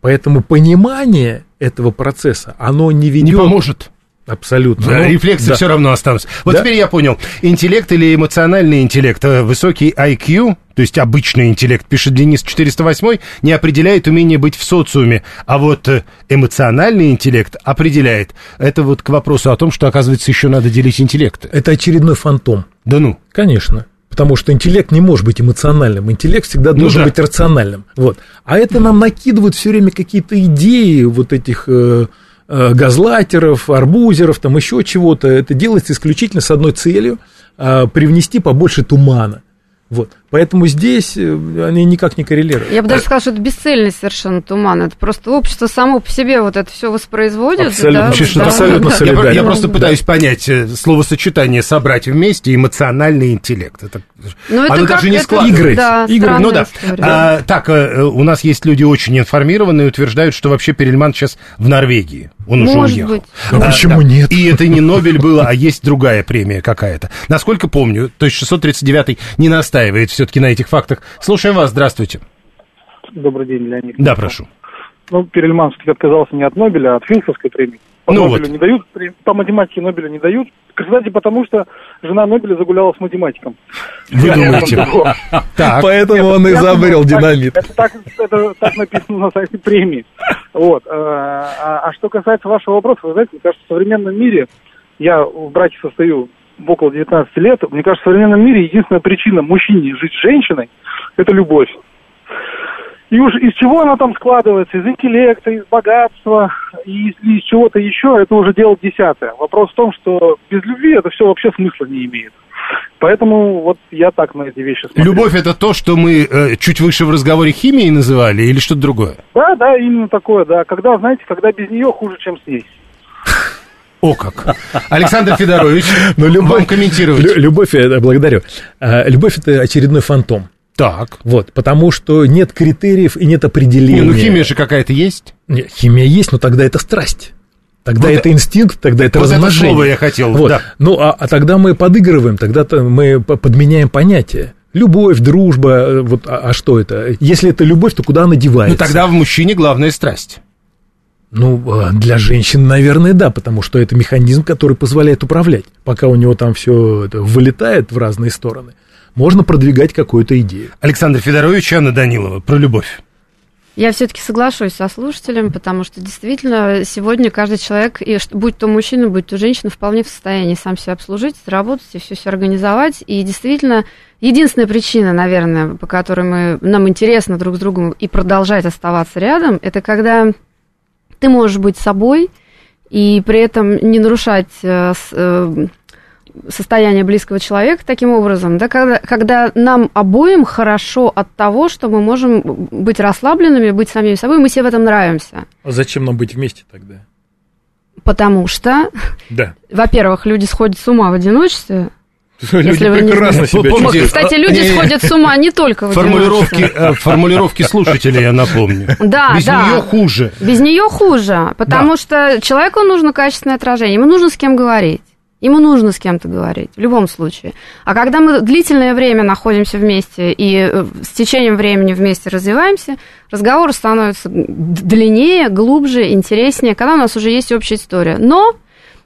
Поэтому понимание этого процесса, оно не ведет... Не поможет. Абсолютно. Да, Ну, рефлексы да. все равно останутся. Вот Да. теперь я понял. Интеллект или эмоциональный интеллект, э, высокий IQ, то есть обычный интеллект, пишет Денис 408, не определяет умение быть в социуме, а вот э, эмоциональный интеллект определяет. Это вот к вопросу о том, что, оказывается, еще надо делить интеллекты. Это очередной фантом. Да ну. Конечно. Потому что интеллект не может быть эмоциональным. Интеллект всегда Ну должен да. быть рациональным. Вот. А это нам накидывают все время какие-то идеи вот этих э, газлайтеров, арбузеров, там еще чего-то. Это делается исключительно с одной целью э, привнести побольше тумана. Вот. Поэтому здесь э, они никак не коррелируют. Я бы даже сказала, что это бесцельный совершенно туман. Это просто общество само по себе вот это все воспроизводит. Абсолютно. да, что-то да, абсолютно да. Я, я просто Да. пытаюсь понять э, словосочетание собрать вместе эмоциональный интеллект. Это, Ну, это оно как- даже не складывается. Игры. Да, Игры. Ну да. история. А, так, э, у нас есть люди очень информированные, утверждают, что вообще Перельман сейчас в Норвегии. Он уже Может уехал. быть. А почему нет? И это не Нобель было, а есть другая премия какая-то. Насколько помню, то есть 639 не настаивает все-таки на этих фактах. Слушаем вас, здравствуйте. Добрый день, Леонид. Да, прошу. Ну, Перельман все-таки отказался не от Нобеля, а от Филдсовской премии. По Ну Нобелю вот. не дают, по математике Нобеля не дают. Кстати, потому что жена Нобеля загуляла с математиком. Вы думаете? Поэтому он изобрел динамит. Это так, это так написано на сайте премии. Вот. э, А, а что касается вашего вопроса, вы знаете, мне кажется, в современном мире, я в браке состою около 19 лет, мне кажется, в современном мире единственная причина мужчине жить с женщиной – это любовь. И уж из чего она там складывается, из интеллекта, из богатства, и из, из чего-то еще, это уже дело десятое. Вопрос в том, что без любви это все вообще смысла не имеет. Поэтому вот я так на эти вещи смотрю. любовь это то, что мы э, чуть выше в разговоре химией называли, или что-то другое? Да, да, именно такое, да. Когда, знаете, когда без нее хуже, чем с ней. О как. Александр Федорович, Но любовь, вам комментировать. лю- любовь, я благодарю. А, Любовь это очередной фантом. Так. Вот, потому что нет критериев и нет определения. Не, ну химия же какая-то есть. Не, химия есть, но тогда это страсть. Тогда Вот это инстинкт, тогда это вот это размножение. слово я хотел, Вот. да. Ну, а, а тогда мы подыгрываем, тогда -то мы по- подменяем понятия. Любовь, дружба, э, вот, а, а что это? Если это любовь, то куда она Ну девается? тогда в мужчине главная страсть. Ну, а, для женщин, наверное, да, потому что это механизм, который позволяет управлять. Пока у него там все вылетает в разные стороны, можно продвигать какую-то идею. Александр Федорович и Анна Данилова про любовь. Я все-таки соглашусь со слушателем, потому что действительно сегодня каждый человек, и будь то мужчина, будь то женщина, вполне в состоянии сам себя обслужить, заработать и все все организовать. И действительно, единственная причина, наверное, по которой мы, нам интересно друг с другом и продолжать оставаться рядом, это когда ты можешь быть собой и при этом не нарушать э, э, состояние близкого человека таким образом, да, когда, когда нам обоим хорошо от того, что мы можем быть расслабленными, быть самими собой, мы себе в этом нравимся. А зачем нам быть вместе тогда? Потому что, Да. во-первых, люди сходят с ума в одиночестве. Люди вы не прекрасно себя чувствуют. Кстати, люди сходят с ума не только в Формулировки, э, формулировки слушателя я напомню. Да, Без да. нее хуже. Без нее хуже, потому что человеку нужно качественное отражение, ему нужно с кем говорить. Ему нужно с кем-то говорить, в любом случае. А когда мы длительное время находимся вместе и э, с течением времени вместе развиваемся, разговоры становятся длиннее, глубже, интереснее, когда у нас уже есть общая история. Но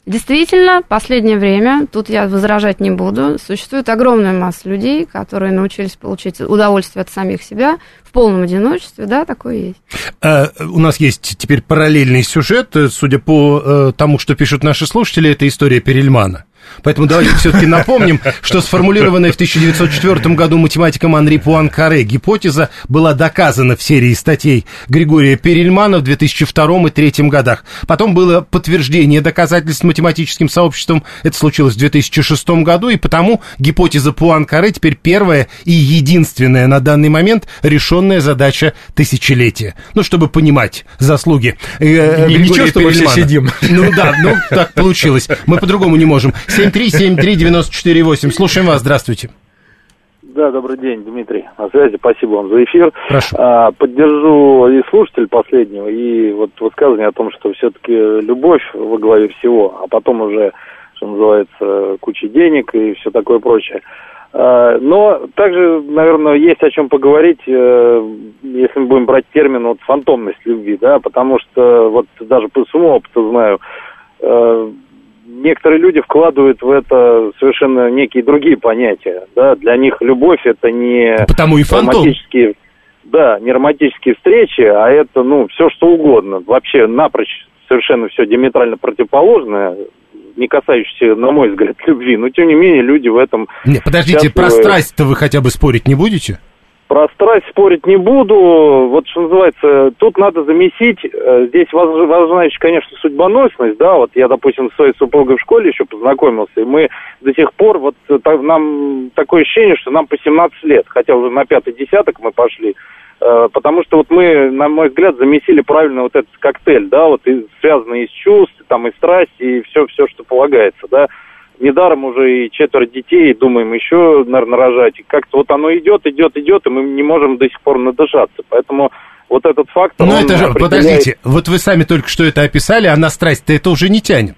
Действительно, последнее время, тут я возражать не буду, существует огромная масса людей, которые научились получить удовольствие от самих себя в полном одиночестве, да, такое есть. Э, У нас есть теперь параллельный сюжет, э, судя по э, тому, что пишут наши слушатели, это история Перельмана. Поэтому давайте все-таки напомним, что сформулированная в 1904 году математиком Анри Пуанкаре гипотеза была доказана в серии статей Григория Перельмана в 2002 и 2003 годах. Потом было подтверждение доказательств математическим сообществом. Это случилось в 2006 году, и потому гипотеза Пуанкаре теперь первая и единственная на данный момент решенная задача тысячелетия. Ну, чтобы понимать заслуги э, Григория ничего, что мы все Перельмана. сидим. Ну да, ну так получилось. Мы по-другому не можем. 7373948. Слушаем вас, здравствуйте. Да, добрый день, Дмитрий. На связи, спасибо вам за эфир. Прошу. А, поддержу и слушатель последнего, и вот высказывание о том, что все-таки любовь во главе всего, а потом уже, что называется, куча денег и все такое прочее. А, но также, наверное, есть о чем поговорить, э, если мы будем брать термин вот фантомность любви, да, потому что вот даже по своему опыту знаю, э, некоторые люди вкладывают в это совершенно некие другие понятия. Да? Для них любовь это не Потому и фантом. романтические, да, не романтические встречи, а это, ну, все что угодно. Вообще напрочь совершенно все диаметрально противоположное, не касающееся, на мой взгляд, любви. Но, тем не менее, люди в этом... Не, подождите, про страсть-то вы хотя бы спорить не будете? Про страсть спорить не буду. Вот что называется, тут надо замесить. Э, Здесь важ- важна еще, конечно, судьбоносность, да. Вот я, допустим, с своей супругой в школе еще познакомился, и мы до сих пор, вот э, так- нам такое ощущение, что нам по 17 лет, хотя уже на пятый десяток мы пошли. Э, Потому что вот мы, на мой взгляд, замесили правильно вот этот коктейль, да, вот и связанный из чувств, там и страсти, и все, все, что полагается, да. Недаром уже и четверо детей, думаем, еще, наверное, рожать. И как-то вот оно идет, идет, идет, и мы не можем до сих пор надышаться. Поэтому вот этот фактор... Ну это же, определяет- подождите, вот вы сами только что это описали, а на страсть-то это уже не тянет.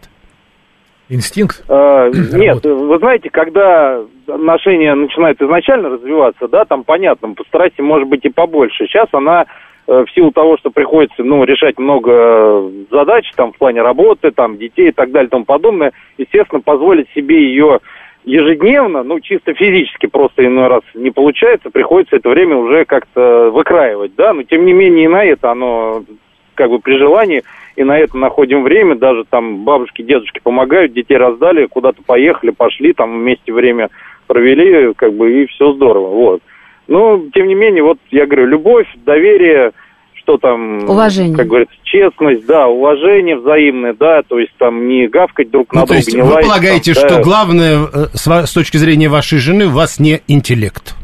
Инстинкт? Э, Нет, вы знаете, когда отношения начинают изначально развиваться, да, там понятно, по страсти может быть и побольше. Сейчас она в силу того, что приходится, ну, решать много задач, там, в плане работы, там, детей и так далее и тому подобное, естественно, позволить себе ее ежедневно, ну, чисто физически просто иной раз не получается, приходится это время уже как-то выкраивать, да, но тем не менее и на это оно как бы при желании, и на это находим время, даже там бабушки, дедушки помогают, детей раздали, куда-то поехали, пошли, там вместе время провели, как бы, и все здорово, вот. Но, тем не менее, вот я говорю, любовь, доверие, что там... Уважение. Как говорится, честность, да, уважение взаимное, да, то есть там не гавкать друг на Ну, то друга, есть не вы лаять, полагаете, там, да. что главное э, с ва- с точки зрения вашей жены у вас не интеллект?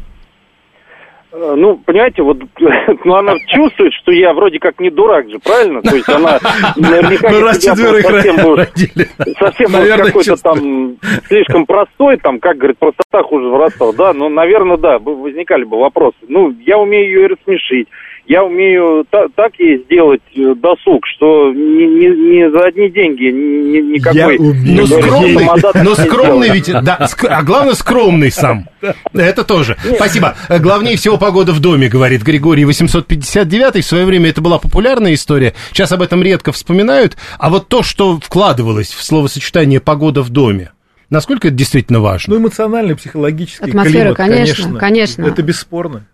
Э, Ну, понимаете, вот ну, она чувствует, что я вроде как не дурак же, правильно? То есть она наверняка Ну, не раз четверых совсем родили. совсем Наверное, какой-то там слишком простой, там, как говорит, простота хуже воровства. Да, ну, наверное, да, возникали бы вопросы. Ну, я умею ее рассмешить. Я умею та- так ей сделать э, досуг, что ни, ни- ни за одни деньги ни- ни- никакой... Я умею. Но скромный, но не скромный ведь, да, ск- а главное скромный сам. Это тоже. Спасибо. Э, Главнее всего погода в доме, говорит Григорий 859. В свое время это была популярная история. Сейчас об этом редко вспоминают. А вот то, что вкладывалось в словосочетание «погода в доме», насколько это действительно важно? Ну, эмоциональный, психологический Атмосфера, климат, конечно, конечно. Это бесспорно.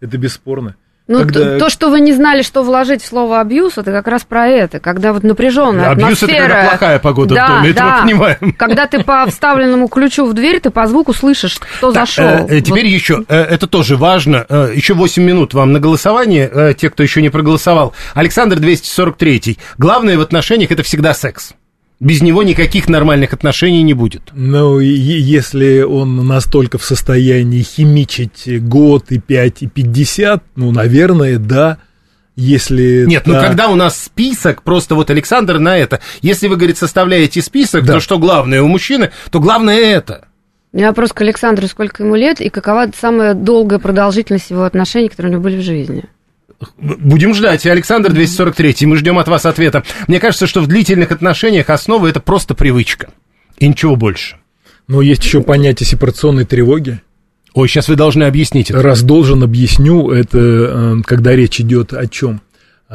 Это бесспорно. Ну, Когда- то, то, что вы не знали, что вложить в слово абьюз, это как раз про это. Когда вот напряженная Абьюз это атмосфера. когда плохая погода в да, доме, это мы да. понимаем. Когда ты по вставленному ключу в дверь, ты по звуку слышишь, кто Так, зашел. э, э, теперь Вот. еще, э, это тоже важно, э, еще 8 минут вам на голосование, э, те, кто еще не проголосовал. Александр 243. Главное в отношениях это всегда секс. Без него никаких нормальных отношений не будет. Ну, и если он настолько в состоянии химичить год и пять и пятьдесят, ну, наверное, да. Если Нет, ну да. когда у нас список, просто вот Александр на это. Если вы, говорит, составляете список, Да. то что главное у мужчины, то главное это. У меня вопрос к Александру, сколько ему лет и какова самая долгая продолжительность его отношений, которые у него были в жизни? Будем ждать. Александр 243, мы ждем от вас ответа. Мне кажется, что в длительных отношениях основа это просто привычка. И ничего больше. Но есть еще понятие сепарационной тревоги. Ой, сейчас вы должны объяснить это. Раз должен, объясню, это э, когда речь идет о чем.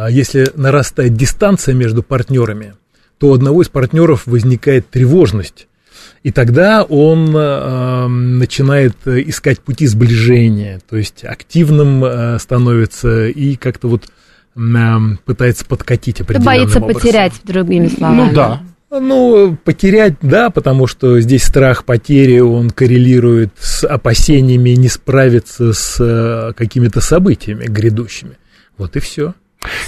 Если нарастает дистанция между партнерами, то у одного из партнеров возникает тревожность. И тогда он э, начинает э, искать пути сближения, то есть активным э, становится и как-то вот м, пытается подкатить Ты определенным боится образом. потерять, другими словами. Ну да. Ну, потерять, да, потому что здесь страх потери, он коррелирует с опасениями не справиться с э, какими-то событиями грядущими. Вот и все.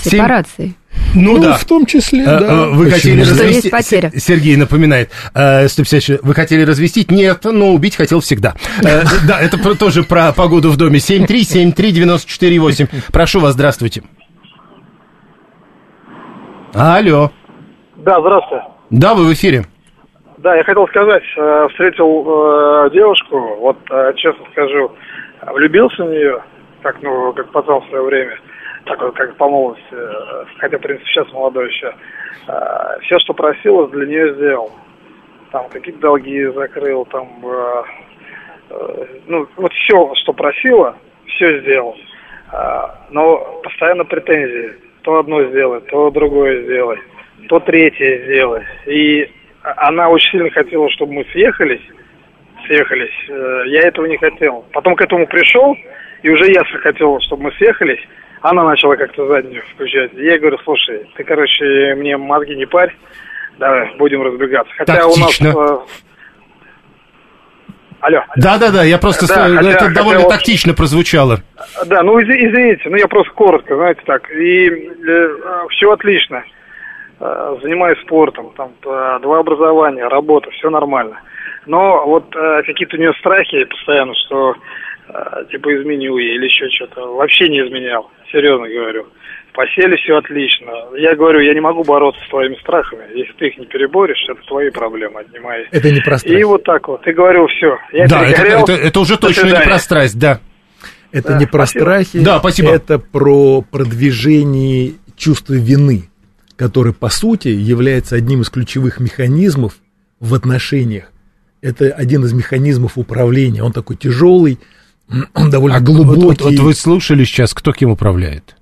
Сепарацией. Ну, да. в том числе, Э, да. э, Вы Почему хотели? Что развести... есть потеря. Сергей напоминает. э, 154. Вы хотели развестить? Нет, но убить хотел всегда. Э, Да, это тоже про погоду в доме. 7373948. Прошу вас, здравствуйте. Алло. Да, здравствуйте. Да, вы в эфире. Да, я хотел сказать, э, встретил э, девушку, вот э, честно скажу, влюбился в нее, как, ну, как пацан в свое время, так вот, как по молодости, э, хотя, в принципе, сейчас молодой еще. Э, все, что просила, для нее сделал. Там какие-то долги закрыл, там, э, ну, вот все, что просила, все сделал. Но постоянно претензии. То одно сделай, то другое сделай, то третье сделай. И она очень сильно хотела, чтобы мы съехались, съехались. Я этого не хотел. Потом к этому пришел, и уже я хотел, чтобы мы съехались. Она начала как-то заднюю включать. Я говорю, слушай, ты, короче, мне мозги не парь, давай, будем разбегаться. Хотя у нас... Тактично. э, Алло. Да-да-да, я просто... Да, с- хотя- это хотя довольно вот- тактично прозвучало. Да, ну изв- извините, ну я просто коротко, знаете так. И все отлично. Э, занимаюсь спортом, там э, два образования, работа, все нормально. Но вот э, какие-то у нее страхи постоянно, что э, типа изменю ей или еще что-то. Вообще не изменял, серьезно говорю. В постели все отлично. Я говорю, я не могу бороться с твоими страхами. Если ты их не переборешь, это твои проблемы, отнимай. Это не про страсть. И вот так вот. И говорю, все. Я Да, это, перегорел. это- это уже точно не про страсть, да. Это Да, не про спасибо. страхи, Да, спасибо. это про продвижение чувства вины, который, по сути, является одним из ключевых механизмов в отношениях. Это один из механизмов управления. Он такой тяжелый, довольно А глубокий. Вот, вот вы слушали сейчас, кто кем управляет?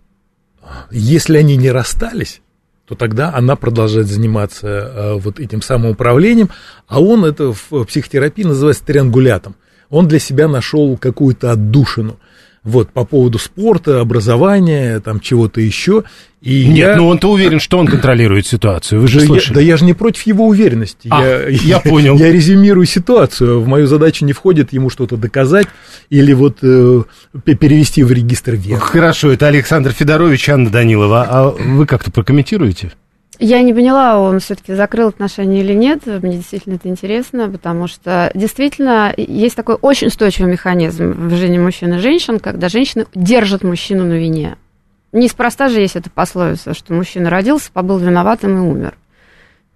Если они не расстались, то тогда она продолжает заниматься э, вот этим самоуправлением, а он это в психотерапии называется триангулятом. Он для себя нашел какую-то отдушину. Вот, по поводу спорта, образования, там чего-то еще. И Нет, я, ну он-то уверен, что он контролирует ситуацию. Вы же я, слышали. да я же не против его уверенности. А, я понял. Я резюмирую ситуацию. В мою задачу не входит ему что-то доказать или вот э, пе- перевести в регистр веры. Хорошо, это Александр Федорович, Анна Данилова. А вы как-то прокомментируете? Я не поняла, он все-таки закрыл отношения или нет. Мне действительно это интересно, потому что действительно есть такой очень устойчивый механизм в жизни мужчин и женщин, когда женщины держат мужчину на вине. Неспроста же есть эта пословица, что мужчина родился, побыл виноватым и умер.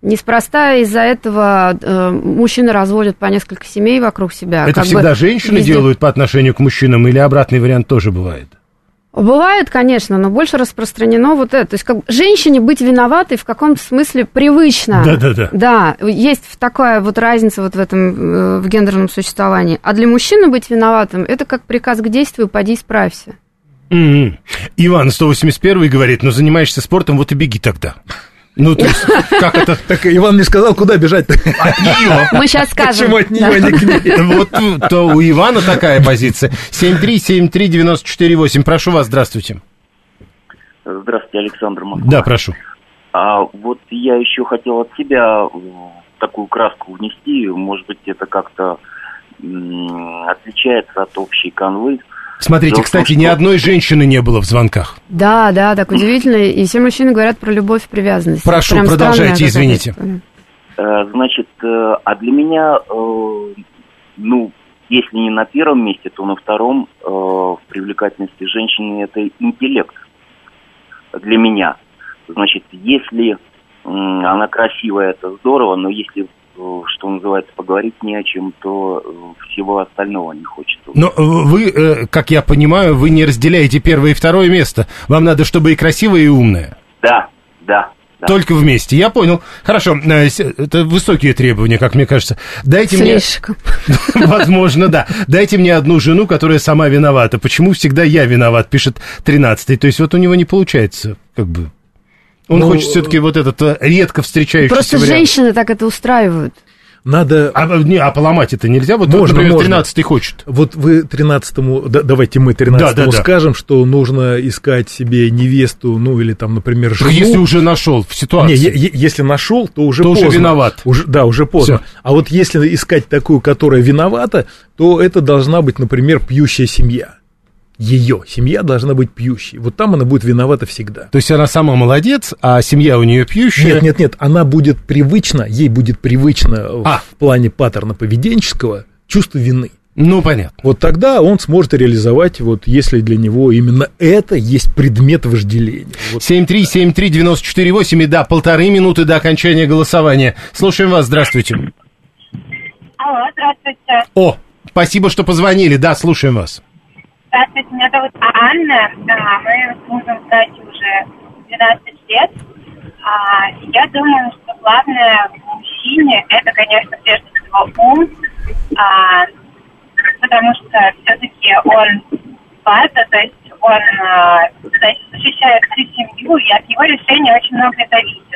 Неспроста из-за этого э, мужчины разводят по несколько семей вокруг себя. Это всегда бы женщины везде- делают по отношению к мужчинам или обратный вариант тоже бывает? Бывает, конечно, но больше распространено вот это. То есть как женщине быть виноватой в каком-то смысле привычно. Да-да-да. Да, есть такая вот разница вот в этом, э, в гендерном существовании. А для мужчины быть виноватым, это как приказ к действию, поди исправься. М-м. Иван 181 говорит, ну занимаешься спортом, вот и беги тогда. Ну, то есть, как это? Так Иван не сказал, куда бежать-то. От нее. Мы сейчас скажем. Почему от нее, а не к ней? Вот то у Ивана такая позиция. 7373948. Прошу вас, здравствуйте. Здравствуйте, Александр Москва. Да, прошу. А вот я еще хотел от себя такую краску внести. Может быть, это как-то отличается от общей канвы. Смотрите, Дело в том, кстати, ни что- одной женщины не было в звонках. Да, да, так удивительно. И все мужчины говорят про любовь и привязанность. Прошу, Прям продолжайте, извините. Э, Значит, э, а для меня, э, ну, если не на первом месте, то на втором в привлекательности женщины это интеллект. Для меня. Значит, если она красивая, это здорово, но если, что называется, поговорить не о чем, то э, всего остального не хочется. Но э, вы, э, как я понимаю, вы не разделяете первое и второе место. Вам надо, чтобы и красивая, и умная. Да, да. да. Только вместе. Я понял. Хорошо. э, Это высокие требования, как мне кажется. Дайте мне... Слишком. Возможно, да. Дайте мне одну жену, которая сама виновата. Почему всегда я виноват, пишет 13-й. То есть вот у него не получается, как бы. Он Ну, хочет все-таки вот этот э, редко встречающийся Просто вариант. женщины так это устраивают. Надо... А, не, а поломать это нельзя? Вот, Можно, например, можно. 13-й хочет. Вот вы 13-му, да- давайте мы 13-му Да, да, да. скажем, что нужно искать себе невесту, ну или там, например, жену. Если уже нашел в Не, ситуации. е- е- если нашел, то уже То уже поздно. виноват. Уже, да, уже поздно. Всё. А вот если искать такую, которая виновата, то это должна быть, например, пьющая семья. Ее семья должна быть пьющей. Вот там она будет виновата всегда. То есть она сама молодец, а семья у нее пьющая. Нет, нет, нет, она будет привычна, ей будет привычно в- А. в плане паттерна поведенческого чувство вины. Ну, понятно. Вот тогда он сможет реализовать, вот если для него именно это есть предмет вожделения. Вот 7373948, и да, полторы минуты до окончания голосования. Слушаем вас, здравствуйте. Алло, здравствуйте. О, спасибо, что позвонили, да, слушаем вас. Здравствуйте, меня зовут Анна. Да, мы с мужем, кстати, уже 12 лет. А, я думаю, что главное в мужчине это, конечно, прежде всего ум, а, потому что все-таки он папа, то есть он а, защищает всю семью, и от его решения очень многое зависит.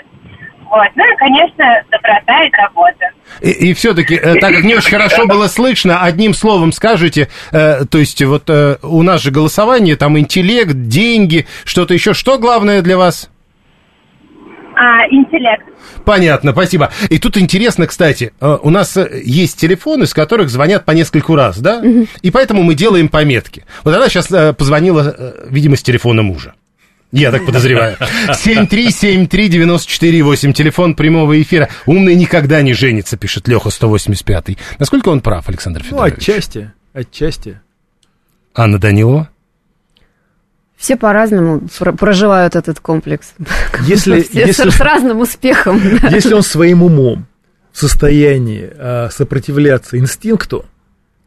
Вот. Ну и, конечно, доброта и забота. И, все-таки, так как не очень хорошо было слышно, одним словом скажите, э, то есть вот э, у нас же голосование, там интеллект, деньги, что-то еще. Что главное для вас? А, интеллект. Понятно, спасибо. И тут интересно, кстати, э, у нас э, есть телефоны, с которых звонят по нескольку раз, да? И поэтому мы делаем пометки. Вот она сейчас э, позвонила, э, видимо, с телефона мужа. Я так подозреваю. 7373948, телефон прямого эфира. Умный никогда не женится, пишет Леха 185. Насколько он прав, Александр Ну, Федорович? отчасти, отчасти. Анна Данилова? Все по-разному про- проживают этот комплекс. Если, Все если, с, с разным успехом. если он своим умом в состоянии а, сопротивляться инстинкту,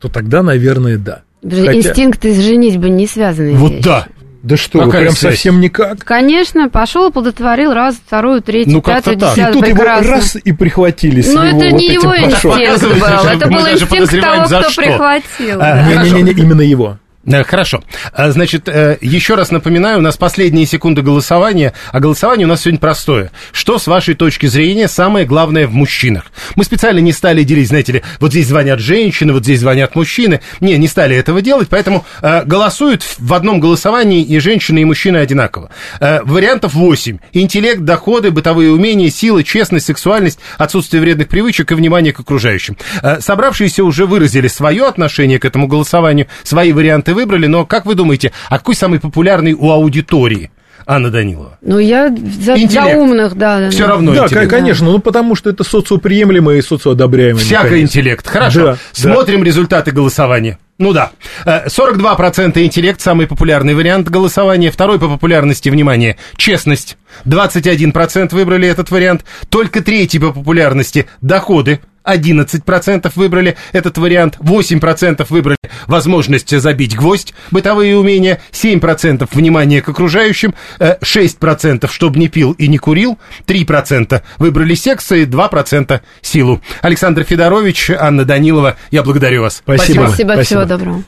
то тогда, наверное, да. Хотя- Инстинкт и женитьба не связаны. Вот да. Да что, вы Какая прям связь? совсем никак. Конечно, пошел, оплодотворил раз, вторую, третью, Ну, пятую, так. И десятую, тут его прекрасно. раз и прихватили с Но его это вот не этим его инстинкт был, это был инстинкт того, кто прихватил. А. Не-не-не, именно его. Э, Хорошо. А, Значит, э, еще раз напоминаю, у нас последние секунды голосования, а голосование у нас сегодня простое. Что, с вашей точки зрения, самое главное в мужчинах? Мы специально не стали делить, знаете ли, вот здесь звонят женщины, вот здесь звонят мужчины. Не, не стали этого делать, поэтому э, голосуют в одном голосовании и женщины, и мужчины одинаково. Вариантов 8. Интеллект, доходы, бытовые умения, сила, честность, сексуальность, отсутствие вредных привычек и внимание к окружающим. Собравшиеся уже выразили свое отношение к этому голосованию, свои варианты выбрали, но как вы думаете, а какой самый популярный у аудитории? Анна Данилова? Ну, я за, за умных, да. да Все да. равно да, интеллект. конечно, ну потому что это социоприемлемый и социоодобряемый Всяко механизм. интеллект. Хорошо. Да, да. Смотрим результаты голосования. Ну да. Э, 42% интеллект, самый популярный вариант голосования. Второй по популярности, внимание, честность. 21% выбрали этот вариант. Только третий по популярности доходы. 11% выбрали этот вариант, 8% выбрали возможность забить гвоздь, бытовые умения, 7% внимание к окружающим, э, 6% чтобы не пил и не курил, 3% выбрали секс и 2% силу. Александр Федорович, Анна Данилова, я благодарю вас. Спасибо. Спасибо, Спасибо. всего доброго.